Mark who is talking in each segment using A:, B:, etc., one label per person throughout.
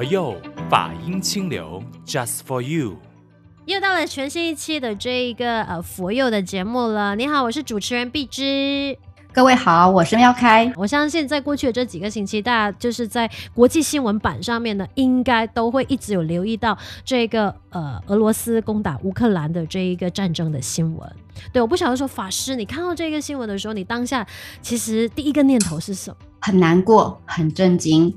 A: 佛佑法音清流，Just for you。
B: 又到了全新一期的这一个呃佛佑的节目了。你好，我是主持人碧芝。
C: 各位好，我是喵开。
B: 我相信在过去的这几个星期，大家就是在国际新闻版上面呢，应该都会一直有留意到这个呃俄罗斯攻打乌克兰的这一个战争的新闻。对，我不晓得说法师，你看到这个新闻的时候，你当下其实第一个念头是什么？
C: 很难过，很震惊。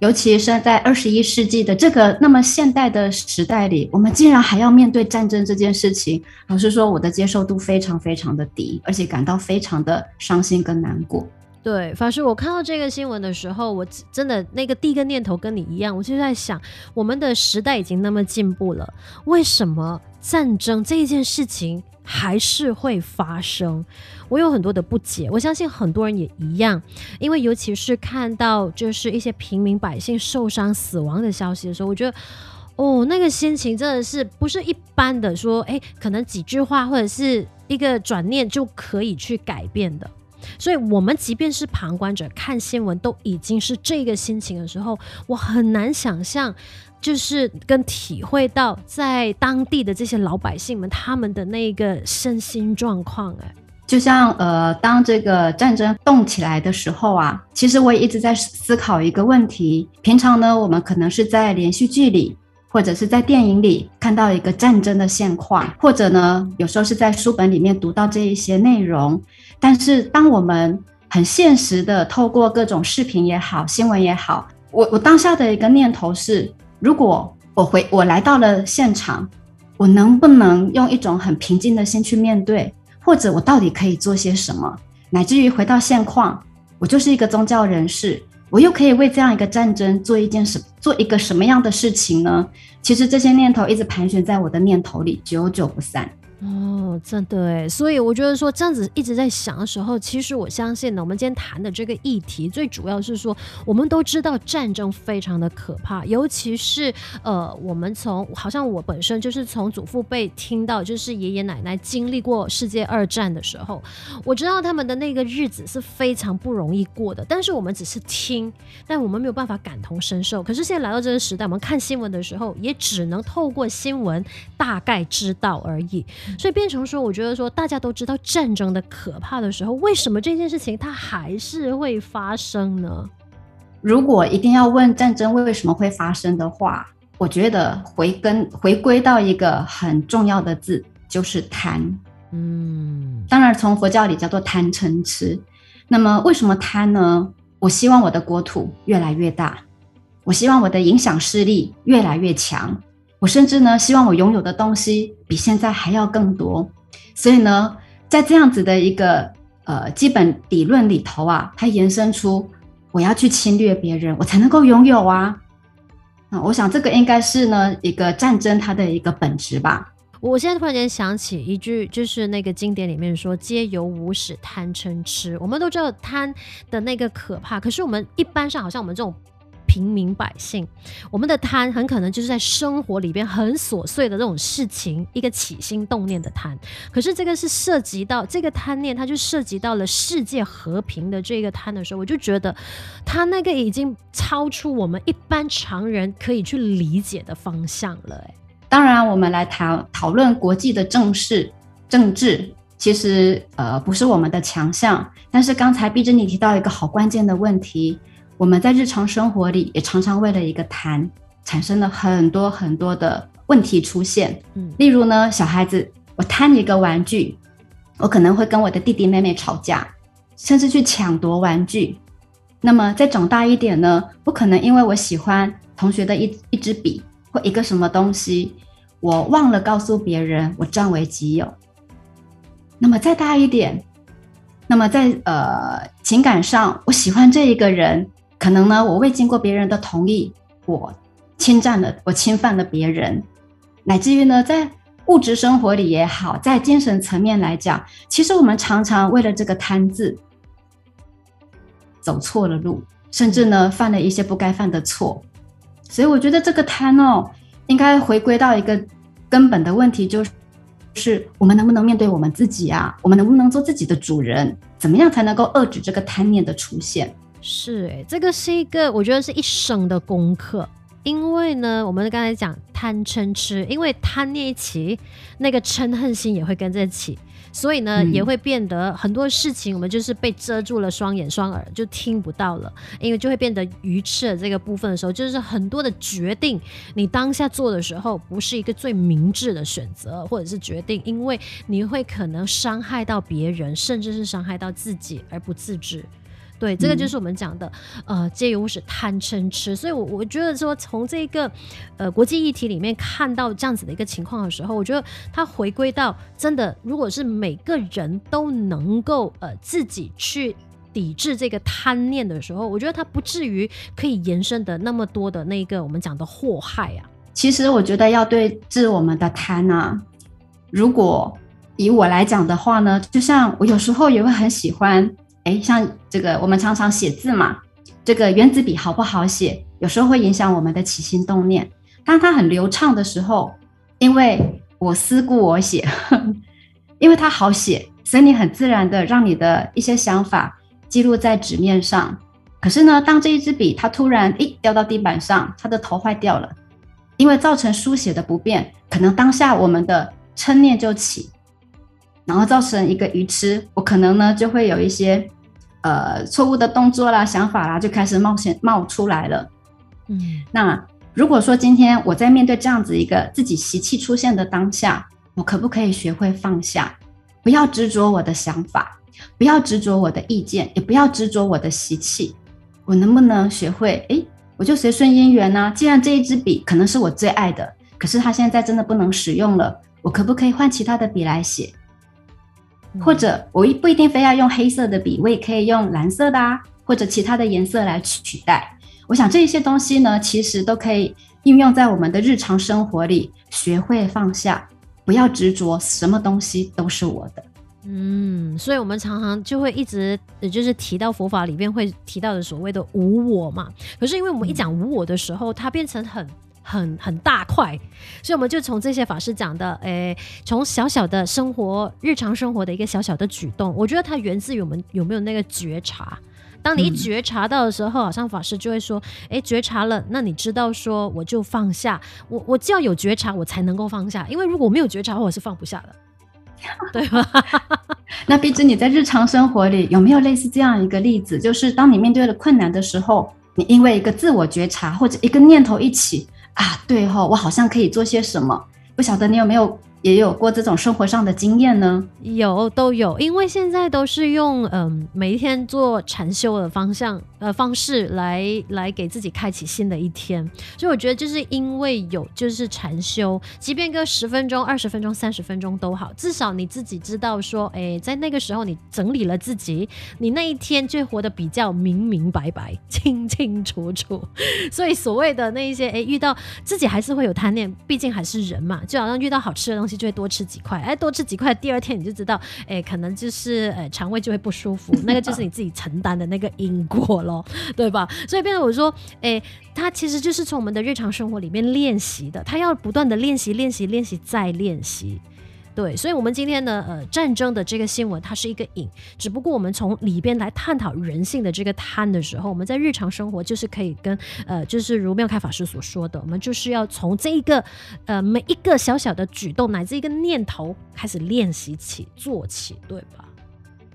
C: 尤其是在二十一世纪的这个那么现代的时代里，我们竟然还要面对战争这件事情。老实说，我的接受度非常非常的低，而且感到非常的伤心跟难过。
B: 对，法师，我看到这个新闻的时候，我真的那个第一个念头跟你一样，我就在想，我们的时代已经那么进步了，为什么战争这一件事情还是会发生？我有很多的不解，我相信很多人也一样，因为尤其是看到就是一些平民百姓受伤死亡的消息的时候，我觉得，哦，那个心情真的是不是一般的说，诶，可能几句话或者是一个转念就可以去改变的。所以，我们即便是旁观者看新闻，都已经是这个心情的时候，我很难想象，就是跟体会到在当地的这些老百姓们他们的那个身心状况。哎，
C: 就像呃，当这个战争动起来的时候啊，其实我也一直在思考一个问题。平常呢，我们可能是在连续剧里。或者是在电影里看到一个战争的现况，或者呢，有时候是在书本里面读到这一些内容。但是，当我们很现实的透过各种视频也好、新闻也好，我我当下的一个念头是：如果我回我来到了现场，我能不能用一种很平静的心去面对？或者我到底可以做些什么？乃至于回到现况，我就是一个宗教人士。我又可以为这样一个战争做一件什做一个什么样的事情呢？其实这些念头一直盘旋在我的念头里，久久不散。
B: 哦，真的哎，所以我觉得说这样子一直在想的时候，其实我相信呢，我们今天谈的这个议题，最主要是说，我们都知道战争非常的可怕，尤其是呃，我们从好像我本身就是从祖父辈听到，就是爷爷奶奶经历过世界二战的时候，我知道他们的那个日子是非常不容易过的，但是我们只是听，但我们没有办法感同身受。可是现在来到这个时代，我们看新闻的时候，也只能透过新闻大概知道而已。所以变成说，我觉得说大家都知道战争的可怕的时候，为什么这件事情它还是会发生呢？
C: 如果一定要问战争为什么会发生的话，我觉得回根回归到一个很重要的字，就是贪。嗯，当然从佛教里叫做贪嗔痴。那么为什么贪呢？我希望我的国土越来越大，我希望我的影响势力越来越强。我甚至呢，希望我拥有的东西比现在还要更多，所以呢，在这样子的一个呃基本理论里头啊，它延伸出我要去侵略别人，我才能够拥有啊。那我想这个应该是呢一个战争它的一个本质吧。
B: 我现在突然间想起一句，就是那个经典里面说“皆由无始贪嗔痴”，我们都知道贪的那个可怕，可是我们一般上好像我们这种。平民百姓，我们的贪很可能就是在生活里边很琐碎的这种事情，一个起心动念的贪。可是这个是涉及到这个贪念，它就涉及到了世界和平的这个贪的时候，我就觉得它那个已经超出我们一般常人可以去理解的方向了。哎，
C: 当然，我们来谈讨论国际的政事政治，其实呃不是我们的强项。但是刚才碧芝你提到一个好关键的问题。我们在日常生活里也常常为了一个谈，产生了很多很多的问题出现。嗯，例如呢，小孩子，我贪一个玩具，我可能会跟我的弟弟妹妹吵架，甚至去抢夺玩具。那么再长大一点呢，我可能因为我喜欢同学的一一支笔或一个什么东西，我忘了告诉别人，我占为己有。那么再大一点，那么在呃情感上，我喜欢这一个人。可能呢，我未经过别人的同意，我侵占了，我侵犯了别人，乃至于呢，在物质生活里也好，在精神层面来讲，其实我们常常为了这个贪字，走错了路，甚至呢，犯了一些不该犯的错。所以我觉得这个贪哦，应该回归到一个根本的问题，就是，是我们能不能面对我们自己啊？我们能不能做自己的主人？怎么样才能够遏制这个贪念的出现？
B: 是诶，这个是一个我觉得是一生的功课。因为呢，我们刚才讲贪嗔痴，因为贪念一起，那个嗔恨心也会跟着起。所以呢，嗯、也会变得很多事情，我们就是被遮住了双眼双耳，就听不到了。因为就会变得愚痴的这个部分的时候，就是很多的决定，你当下做的时候，不是一个最明智的选择，或者是决定，因为你会可能伤害到别人，甚至是伤害到自己而不自知。对，这个就是我们讲的，嗯、呃，借由是贪嗔痴，所以我我觉得说，从这个呃国际议题里面看到这样子的一个情况的时候，我觉得它回归到真的，如果是每个人都能够呃自己去抵制这个贪念的时候，我觉得它不至于可以延伸的那么多的那个我们讲的祸害啊。
C: 其实我觉得要对治我们的贪啊，如果以我来讲的话呢，就像我有时候也会很喜欢。哎，像这个，我们常常写字嘛，这个原子笔好不好写，有时候会影响我们的起心动念。当它很流畅的时候，因为我思故我写，因为它好写，所以你很自然的让你的一些想法记录在纸面上。可是呢，当这一支笔它突然诶掉到地板上，它的头坏掉了，因为造成书写的不便，可能当下我们的嗔念就起。然后造成一个愚痴，我可能呢就会有一些呃错误的动作啦、想法啦，就开始冒险冒出来了。嗯，那如果说今天我在面对这样子一个自己习气出现的当下，我可不可以学会放下，不要执着我的想法，不要执着我的意见，也不要执着我的习气。我能不能学会？诶，我就随顺因缘呢？既然这一支笔可能是我最爱的，可是它现在真的不能使用了，我可不可以换其他的笔来写？或者我不一定非要用黑色的笔，我也可以用蓝色的啊，或者其他的颜色来取代。我想这一些东西呢，其实都可以应用在我们的日常生活里，学会放下，不要执着，什么东西都是我的。
B: 嗯，所以我们常常就会一直，就是提到佛法里面会提到的所谓的无我嘛。可是因为我们一讲无我的时候，它变成很。很很大块，所以我们就从这些法师讲的，诶，从小小的生活、日常生活的一个小小的举动，我觉得它源自于我们有没有那个觉察。当你一觉察到的时候，好像法师就会说，诶，觉察了，那你知道说，我就放下。我我就要有觉察，我才能够放下，因为如果没有觉察，我是放不下的，对吧？
C: 那毕竟你在日常生活里有没有类似这样一个例子，就是当你面对了困难的时候，你因为一个自我觉察或者一个念头一起。啊，对哈、哦，我好像可以做些什么，不晓得你有没有？也有过这种生活上的经验呢？
B: 有，都有，因为现在都是用嗯、每一天做禅修的方向呃方式来来给自己开启新的一天，所以我觉得就是因为有就是禅修，即便个十分钟、二十分钟、三十分钟都好，至少你自己知道说，哎，在那个时候你整理了自己，你那一天就活得比较明明白白、清清楚楚。所以所谓的那一些哎，遇到自己还是会有贪念，毕竟还是人嘛，就好像遇到好吃的东西。就会多吃几块，哎，多吃几块，第二天你就知道，哎，可能就是，呃，肠胃就会不舒服，那个就是你自己承担的那个因果了咯，对吧？所以变成我说，哎，它其实就是从我们的日常生活里面练习的，它要不断的练习，练习，练习，再练习。对，所以，我们今天呢，呃，战争的这个新闻，它是一个影，只不过我们从里边来探讨人性的这个贪的时候，我们在日常生活就是可以跟，呃，就是如妙开法师所说的，我们就是要从这一个，呃，每一个小小的举动乃至一个念头开始练习起，做起，对吧？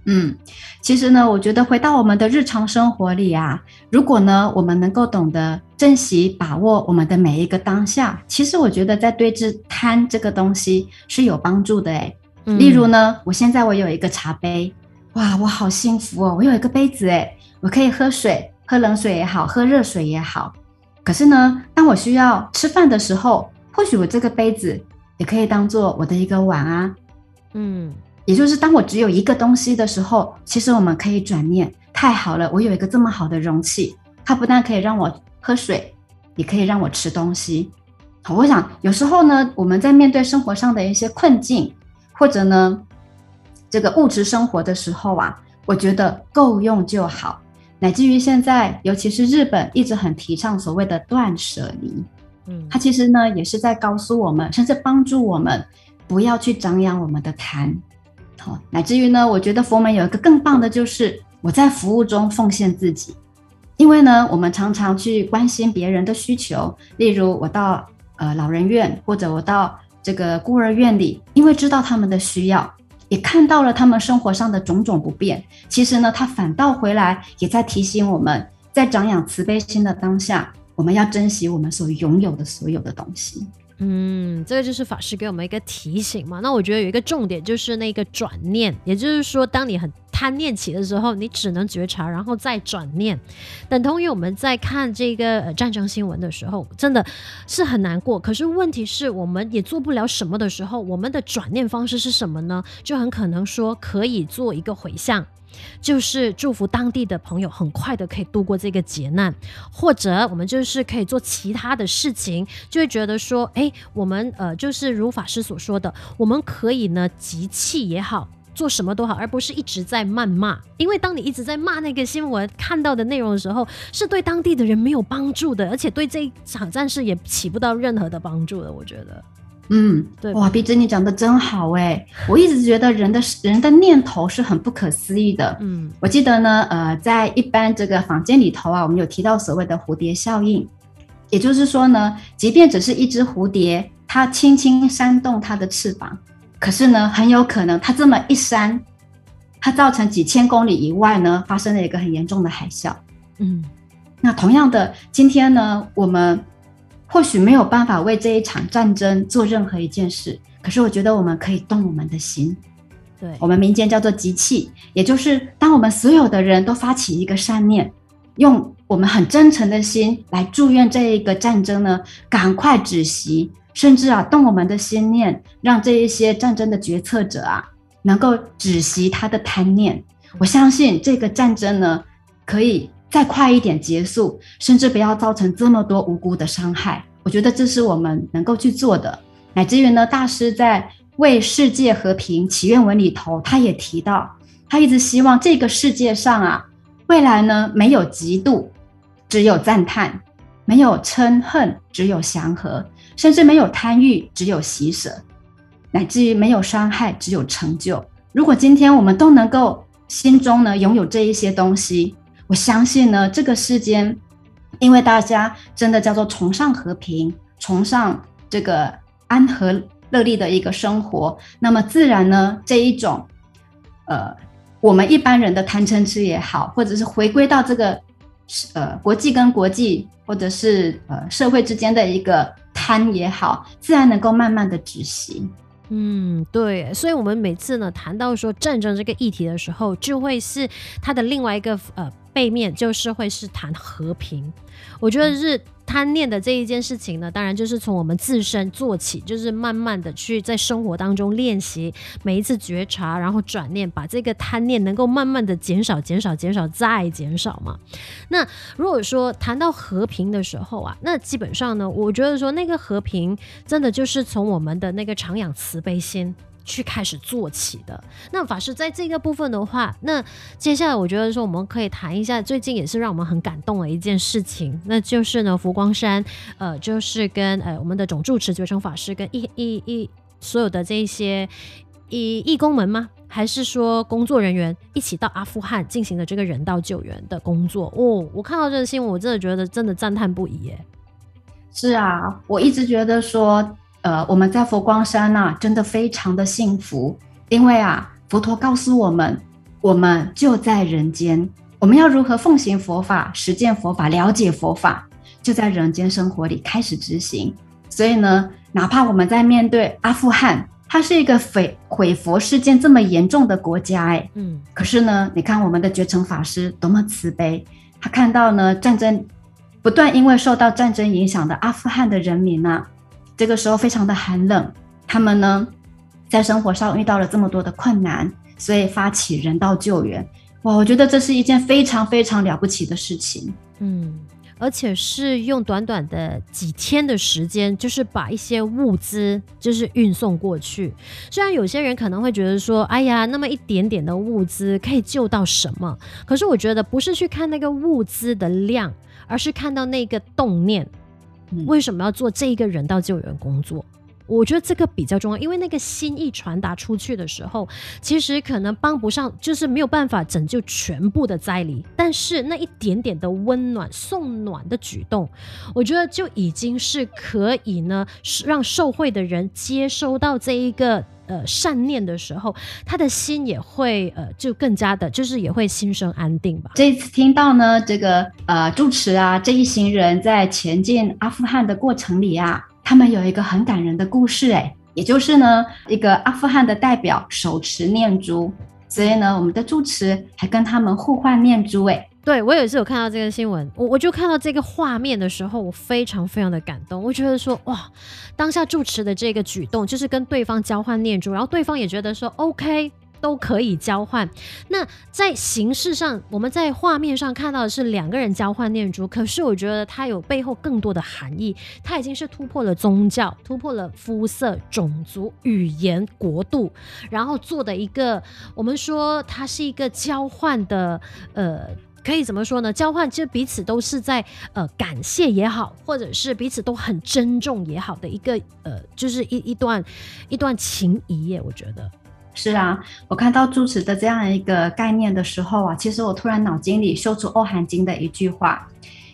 C: 嗯，其实呢，我觉得回到我们的日常生活里啊，如果呢，我们能够懂得珍惜、把握我们的每一个当下，其实我觉得在对治贪这个东西是有帮助的诶。嗯、例如呢，我现在我有一个茶杯，哇，我好幸福哦，我有一个杯子诶，我可以喝水，喝冷水也好，喝热水也好。可是呢，当我需要吃饭的时候，或许我这个杯子也可以当做我的一个碗啊，嗯。也就是当我只有一个东西的时候，其实我们可以转念，太好了，我有一个这么好的容器，它不但可以让我喝水，也可以让我吃东西。好，我想有时候呢，我们在面对生活上的一些困境，或者呢，这个物质生活的时候啊，我觉得够用就好。乃至于现在，尤其是日本一直很提倡所谓的断舍离，嗯，它其实呢也是在告诉我们，甚至帮助我们不要去张扬我们的贪。好乃至于呢，我觉得佛门有一个更棒的，就是我在服务中奉献自己。因为呢，我们常常去关心别人的需求，例如我到呃老人院，或者我到这个孤儿院里，因为知道他们的需要，也看到了他们生活上的种种不便。其实呢，他反倒回来也在提醒我们，在长养慈悲心的当下，我们要珍惜我们所拥有的所有的东西。
B: 嗯，这个就是法师给我们一个提醒嘛。那我觉得有一个重点就是那个转念，也就是说，当你很贪念起的时候，你只能觉察，然后再转念。等同于我们在看这个呃战争新闻的时候，真的是很难过。可是问题是，我们也做不了什么的时候，我们的转念方式是什么呢？就很可能说可以做一个回向。就是祝福当地的朋友很快的可以度过这个劫难，或者我们就是可以做其他的事情，就会觉得说，哎，我们呃，就是如法师所说的，我们可以呢集气也好，做什么都好，而不是一直在谩骂。因为当你一直在骂那个新闻看到的内容的时候，是对当地的人没有帮助的，而且对这一场战事也起不到任何的帮助的。我觉得。
C: 嗯，对，哇，鼻子你讲的真好哎！我一直觉得人的人的念头是很不可思议的。嗯，我记得呢，呃，在一般这个房间里头啊，我们有提到所谓的蝴蝶效应，也就是说呢，即便只是一只蝴蝶，它轻轻扇动它的翅膀，可是呢，很有可能它这么一扇，它造成几千公里以外呢，发生了一个很严重的海啸。嗯，那同样的，今天呢，我们。或许没有办法为这一场战争做任何一件事，可是我觉得我们可以动我们的心。对，我们民间叫做集气，也就是当我们所有的人都发起一个善念，用我们很真诚的心来祝愿这一个战争呢，赶快止息，甚至啊动我们的心念，让这一些战争的决策者啊能够止息他的贪念。我相信这个战争呢可以。再快一点结束，甚至不要造成这么多无辜的伤害。我觉得这是我们能够去做的。乃至于呢，大师在为世界和平祈愿文里头，他也提到，他一直希望这个世界上啊，未来呢没有嫉妒，只有赞叹；没有嗔恨，只有祥和；甚至没有贪欲，只有喜舍；乃至于没有伤害，只有成就。如果今天我们都能够心中呢拥有这一些东西，我相信呢，这个世间，因为大家真的叫做崇尚和平，崇尚这个安和乐利的一个生活，那么自然呢，这一种，呃，我们一般人的贪嗔痴也好，或者是回归到这个，呃，国际跟国际，或者是呃社会之间的一个贪也好，自然能够慢慢的止息。
B: 嗯，对，所以我们每次呢谈到说战争这个议题的时候，就会是它的另外一个呃。背面就是会是谈和平，我觉得是贪念的这一件事情呢，当然就是从我们自身做起，就是慢慢的去在生活当中练习，每一次觉察，然后转念，把这个贪念能够慢慢的减少、减少、减少再减少嘛。那如果说谈到和平的时候啊，那基本上呢，我觉得说那个和平真的就是从我们的那个常养慈悲心。去开始做起的。那法师在这个部分的话，那接下来我觉得说我们可以谈一下最近也是让我们很感动的一件事情，那就是呢佛光山，呃，就是跟呃我们的总住持觉诚法师跟一一一所有的这一些义义工们吗？还是说工作人员一起到阿富汗进行了这个人道救援的工作？哦，我看到这个新闻，我真的觉得真的赞叹不已耶。
C: 是啊，我一直觉得说。呃，我们在佛光山呐、啊，真的非常的幸福，因为啊，佛陀告诉我们，我们就在人间，我们要如何奉行佛法、实践佛法、了解佛法，就在人间生活里开始执行。所以呢，哪怕我们在面对阿富汗，它是一个毁毁佛事件这么严重的国家，哎，嗯，可是呢，你看我们的觉诚法师多么慈悲，他看到呢战争不断因为受到战争影响的阿富汗的人民啊。这个时候非常的寒冷，他们呢在生活上遇到了这么多的困难，所以发起人道救援。哇，我觉得这是一件非常非常了不起的事情。
B: 嗯，而且是用短短的几天的时间，就是把一些物资就是运送过去。虽然有些人可能会觉得说，哎呀，那么一点点的物资可以救到什么？可是我觉得不是去看那个物资的量，而是看到那个动念。为什么要做这一个人道救援工作？我觉得这个比较重要，因为那个心意传达出去的时候，其实可能帮不上，就是没有办法拯救全部的灾离，但是那一点点的温暖、送暖的举动，我觉得就已经是可以呢，让受惠的人接收到这一个呃善念的时候，他的心也会呃就更加的，就是也会心生安定吧。
C: 这一次听到呢，这个呃住持啊这一行人在前进阿富汗的过程里啊。他们有一个很感人的故事，哎，也就是呢，一个阿富汗的代表手持念珠，所以呢，我们的住持还跟他们互换念珠，哎，
B: 对，我也是有看到这个新闻，我我就看到这个画面的时候，我非常非常的感动，我觉得说哇，当下住持的这个举动就是跟对方交换念珠，然后对方也觉得说 OK。都可以交换。那在形式上，我们在画面上看到的是两个人交换念珠，可是我觉得它有背后更多的含义。它已经是突破了宗教，突破了肤色、种族、语言、国度，然后做的一个，我们说它是一个交换的，呃，可以怎么说呢？交换其实彼此都是在呃感谢也好，或者是彼此都很珍重也好的一个呃，就是一一段一段情谊耶，我觉得。
C: 是啊，我看到住持的这样一个概念的时候啊，其实我突然脑筋里修出《欧韩经》的一句话：“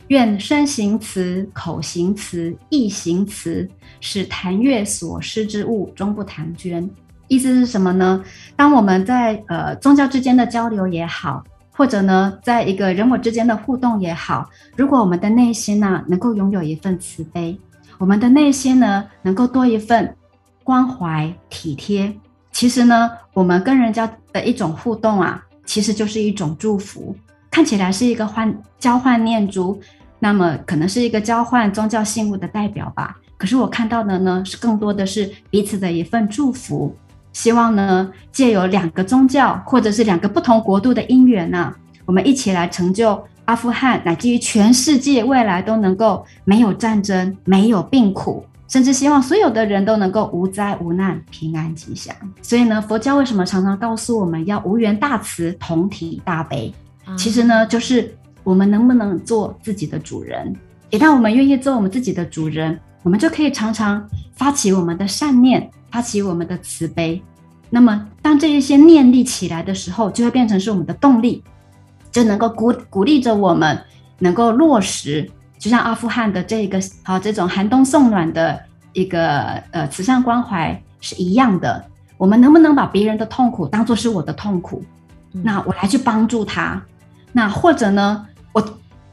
C: 愿身行慈，口行慈，意行慈，使谈悦所失之物终不谈捐。”意思是什么呢？当我们在呃宗教之间的交流也好，或者呢，在一个人我之间的互动也好，如果我们的内心呢、能够拥有一份慈悲，我们的内心呢能够多一份关怀体贴。其实呢，我们跟人家的一种互动啊，其实就是一种祝福。看起来是一个换交换念珠，那么可能是一个交换宗教信物的代表吧。可是我看到的呢，是更多的是彼此的一份祝福。希望呢，借由两个宗教或者是两个不同国度的因缘呢、啊，我们一起来成就阿富汗，乃至于全世界未来都能够没有战争，没有病苦。甚至希望所有的人都能够无灾无难、平安吉祥。所以呢，佛教为什么常常告诉我们要无缘大慈、同体大悲？其实呢，就是我们能不能做自己的主人？一旦我们愿意做我们自己的主人，我们就可以常常发起我们的善念，发起我们的慈悲。那么，当这一些念力起来的时候，就会变成是我们的动力，就能够鼓鼓励着我们，能够落实。就像阿富汗的这个好这种寒冬送暖的一个呃慈善关怀是一样的，我们能不能把别人的痛苦当做是我的痛苦？嗯、那我来去帮助他，那或者呢，我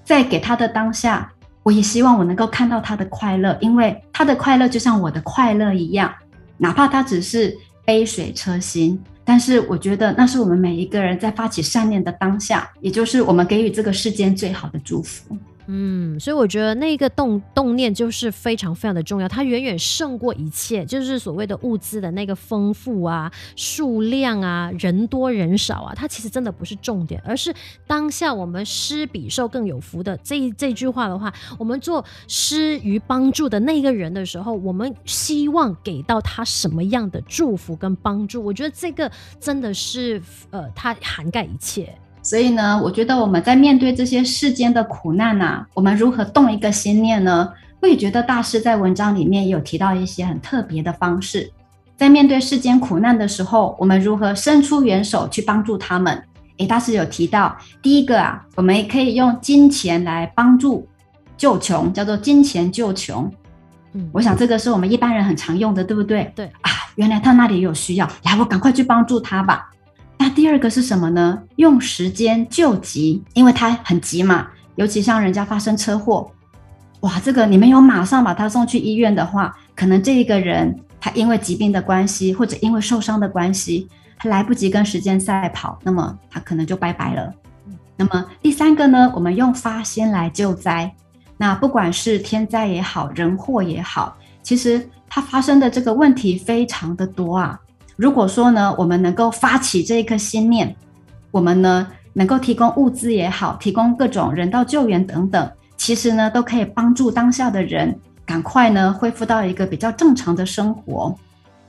C: 在给他的当下，我也希望我能够看到他的快乐，因为他的快乐就像我的快乐一样，哪怕它只是杯水车薪，但是我觉得那是我们每一个人在发起善念的当下，也就是我们给予这个世间最好的祝福。
B: 嗯，所以我觉得那个动动念就是非常非常的重要，它远远胜过一切，就是所谓的物资的那个丰富啊、数量啊、人多人少啊，它其实真的不是重点，而是当下我们施比受更有福的这这句话的话，我们做施于帮助的那个人的时候，我们希望给到他什么样的祝福跟帮助？我觉得这个真的是呃，它涵盖一切。
C: 所以呢，我觉得我们在面对这些世间的苦难啊，我们如何动一个心念呢？我也觉得大师在文章里面也有提到一些很特别的方式，在面对世间苦难的时候，我们如何伸出援手去帮助他们？诶，大师有提到，第一个啊，我们也可以用金钱来帮助救穷，叫做金钱救穷。嗯，我想这个是我们一般人很常用的，对不对？
B: 对
C: 啊，原来他那里有需要，来，我赶快去帮助他吧。那第二个是什么呢？用时间救急，因为他很急嘛。尤其像人家发生车祸，哇，这个你没有马上把他送去医院的话，可能这一个人他因为疾病的关系，或者因为受伤的关系，他来不及跟时间赛跑，那么他可能就拜拜了。那么第三个呢，我们用发心来救灾。那不管是天灾也好，人祸也好，其实它发生的这个问题非常的多啊。如果说呢，我们能够发起这一颗心念，我们呢能够提供物资也好，提供各种人道救援等等，其实呢都可以帮助当下的人赶快呢恢复到一个比较正常的生活，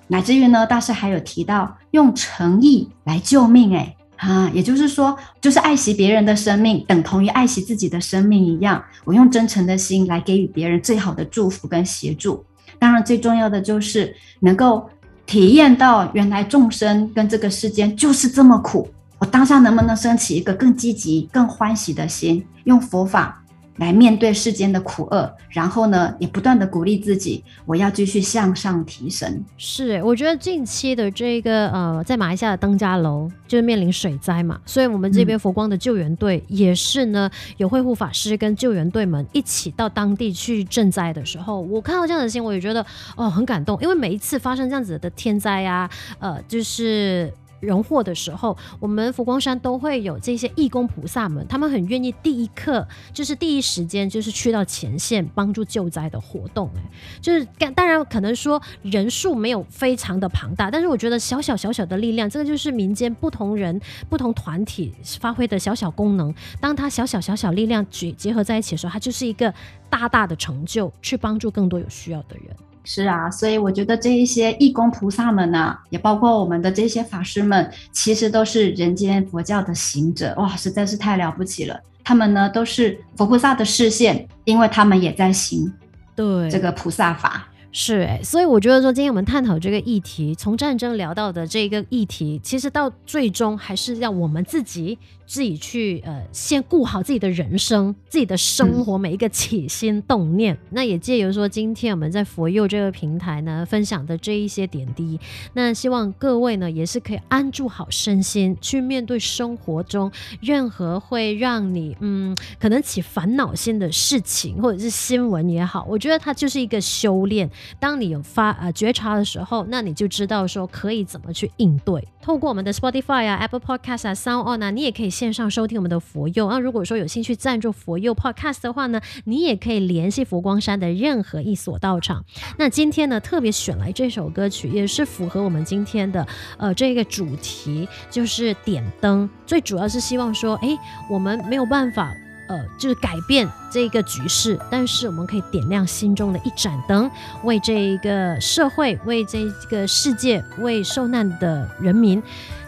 C: 乃至于呢大师还有提到用诚意来救命，诶啊，也就是说，就是爱惜别人的生命，等同于爱惜自己的生命一样，我用真诚的心来给予别人最好的祝福跟协助。当然，最重要的就是能够体验到原来众生跟这个世间就是这么苦。我当下能不能升起一个更积极、更欢喜的心，用佛法来面对世间的苦厄，然后呢，也不断的鼓励自己，我要继续向上提升。
B: 是，我觉得近期的这个呃，在马来西亚的登嘉楼就是面临水灾嘛，所以我们这边佛光的救援队也是呢，嗯、有会护法师跟救援队们一起到当地去赈灾的时候，我看到这样的新闻，我也觉得哦很感动，因为每一次发生这样子的天灾啊，呃，就是。人祸的时候，我们佛光山都会有这些义工菩萨们，他们很愿意第一刻，就是第一时间，就是去到前线帮助救灾的活动。哎，就是当然可能说人数没有非常的庞大，但是我觉得小小小小的力量，这个就是民间不同人、不同团体发挥的小小功能。当他小小小小力量结结合在一起的时候，它就是一个大大的成就，去帮助更多有需要的人。
C: 是啊，所以我觉得这一些义工菩萨们呢、啊，也包括我们的这些法师们，其实都是人间佛教的行者，哇，实在是太了不起了。他们呢都是佛菩萨的视线，因为他们也在行对这个菩萨法。
B: 是哎，所以我觉得说，今天我们探讨这个议题，从战争聊到的这个议题，其实到最终还是要我们自己。自己去呃，先顾好自己的人生，自己的生活每一个起心动念。嗯、那也借由说，今天我们在佛佑这个平台呢，分享的这一些点滴，那希望各位呢，也是可以安住好身心，去面对生活中任何会让你嗯，可能起烦恼心的事情，或者是新闻也好，我觉得它就是一个修炼。当你有发呃觉察的时候，那你就知道说可以怎么去应对。透过我们的 Spotify 啊、Apple Podcast 啊、Sound On 啊，你也可以。线上收听我们的佛佑，那如果说有兴趣赞助佛佑 Podcast 的话呢，你也可以联系佛光山的任何一所道场。那今天呢，特别选来这首歌曲，也是符合我们今天的呃这个主题，就是点灯。最主要是希望说，哎，我们没有办法呃，就是改变这个局势，但是我们可以点亮心中的一盏灯，为这一个社会，为这个世界，为受难的人民。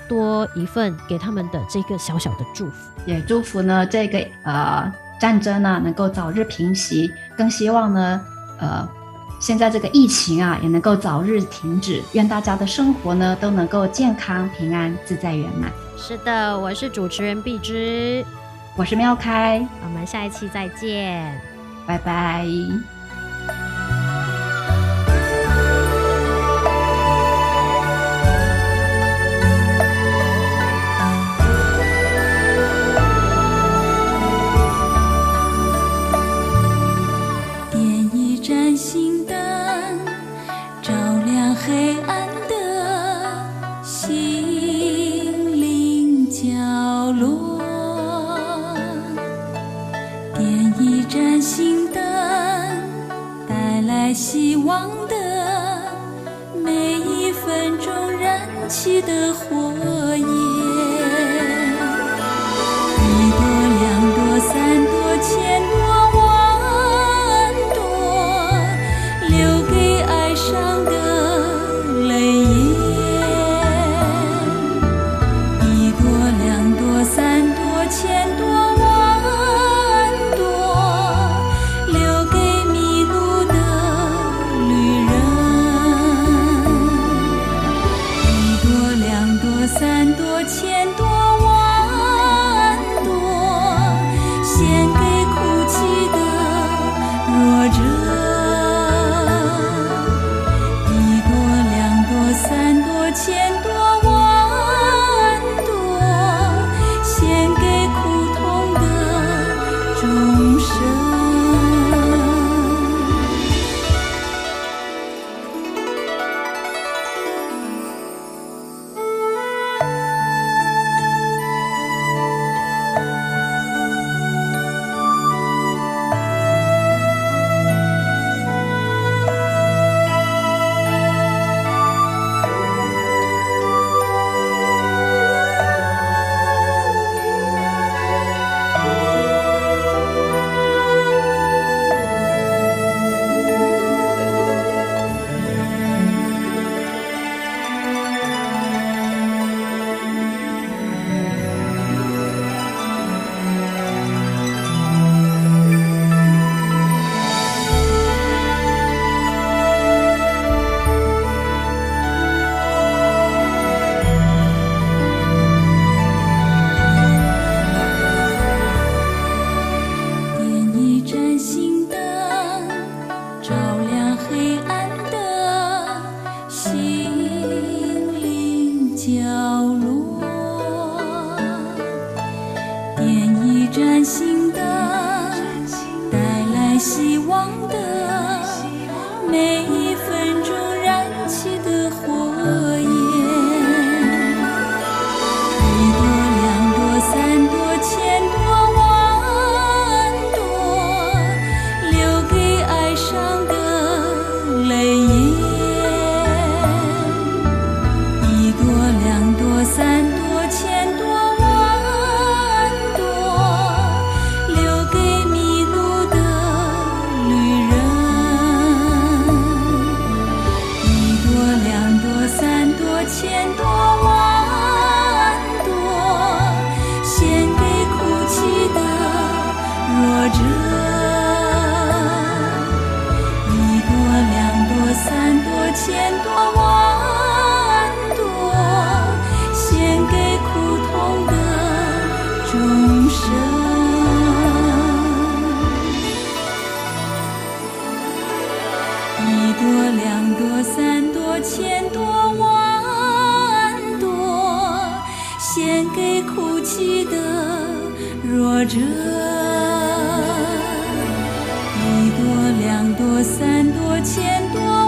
B: 多一份给他们的这个小小的祝福，
C: 也祝福呢这个呃战争呢能够早日平息，更希望呢呃现在这个疫情啊也能够早日停止，愿大家的生活呢都能够健康平安自在圆满。
B: 是的，我是主持人碧枝，
C: 我是妙开，
B: 我们下一期再见，
C: 拜拜。
D: 盏心灯，带来希望的每一分钟燃起的火焰。一朵，两朵，三朵，千。记得弱者一朵两朵三朵千朵